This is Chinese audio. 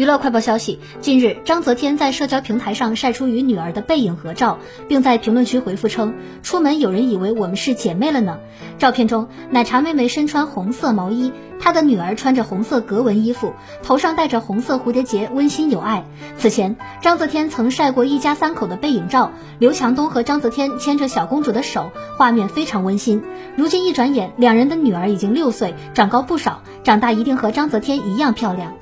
娱乐快报消息，近日张泽天在社交平台上晒出与女儿的背影合照，并在评论区回复称：出门有人以为我们是姐妹了呢。照片中奶茶妹妹身穿红色毛衣，她的女儿穿着红色格纹衣服，头上戴着红色蝴蝶结，温馨有爱。此前张泽天曾晒过一家三口的背影照，刘强东和张泽天牵着小公主的手，画面非常温馨。如今一转眼，两人的女儿已经六岁，长高不少，长大一定和张泽天一样漂亮。